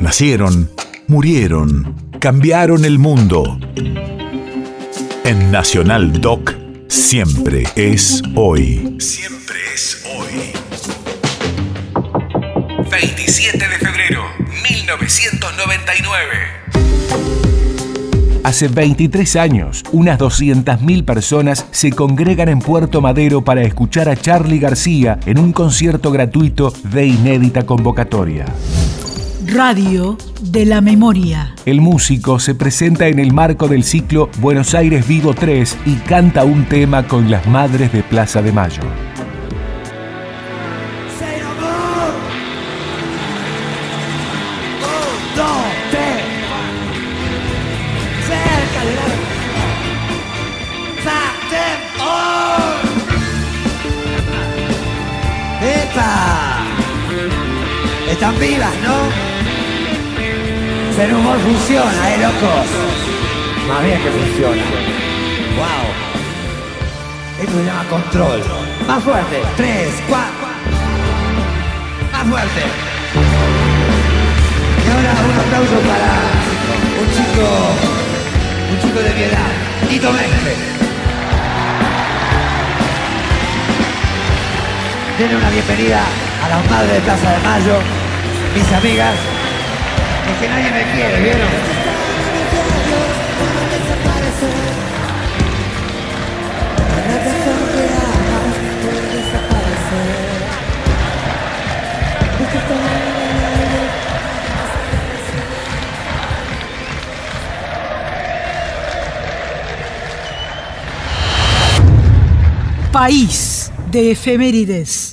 Nacieron, murieron, cambiaron el mundo. En Nacional Doc, siempre es hoy. Siempre es hoy. 27 de febrero, 1999. Hace 23 años, unas 200.000 personas se congregan en Puerto Madero para escuchar a Charlie García en un concierto gratuito de inédita convocatoria. Radio de la Memoria. El músico se presenta en el marco del ciclo Buenos Aires Vivo 3 y canta un tema con las madres de Plaza de Mayo. Están vivas, ¿no? Pero humor funciona, ¿eh, locos? Más bien que funciona. ¡Wow! Esto se llama control. Más fuerte. Tres, cuatro. Más fuerte. Y ahora un aplauso para un chico, un chico de mi edad, Tito Mestre. Tiene una bienvenida a las madres de Plaza de Mayo, mis amigas, que nadie me quiere, ¿vieron? País de efemérides.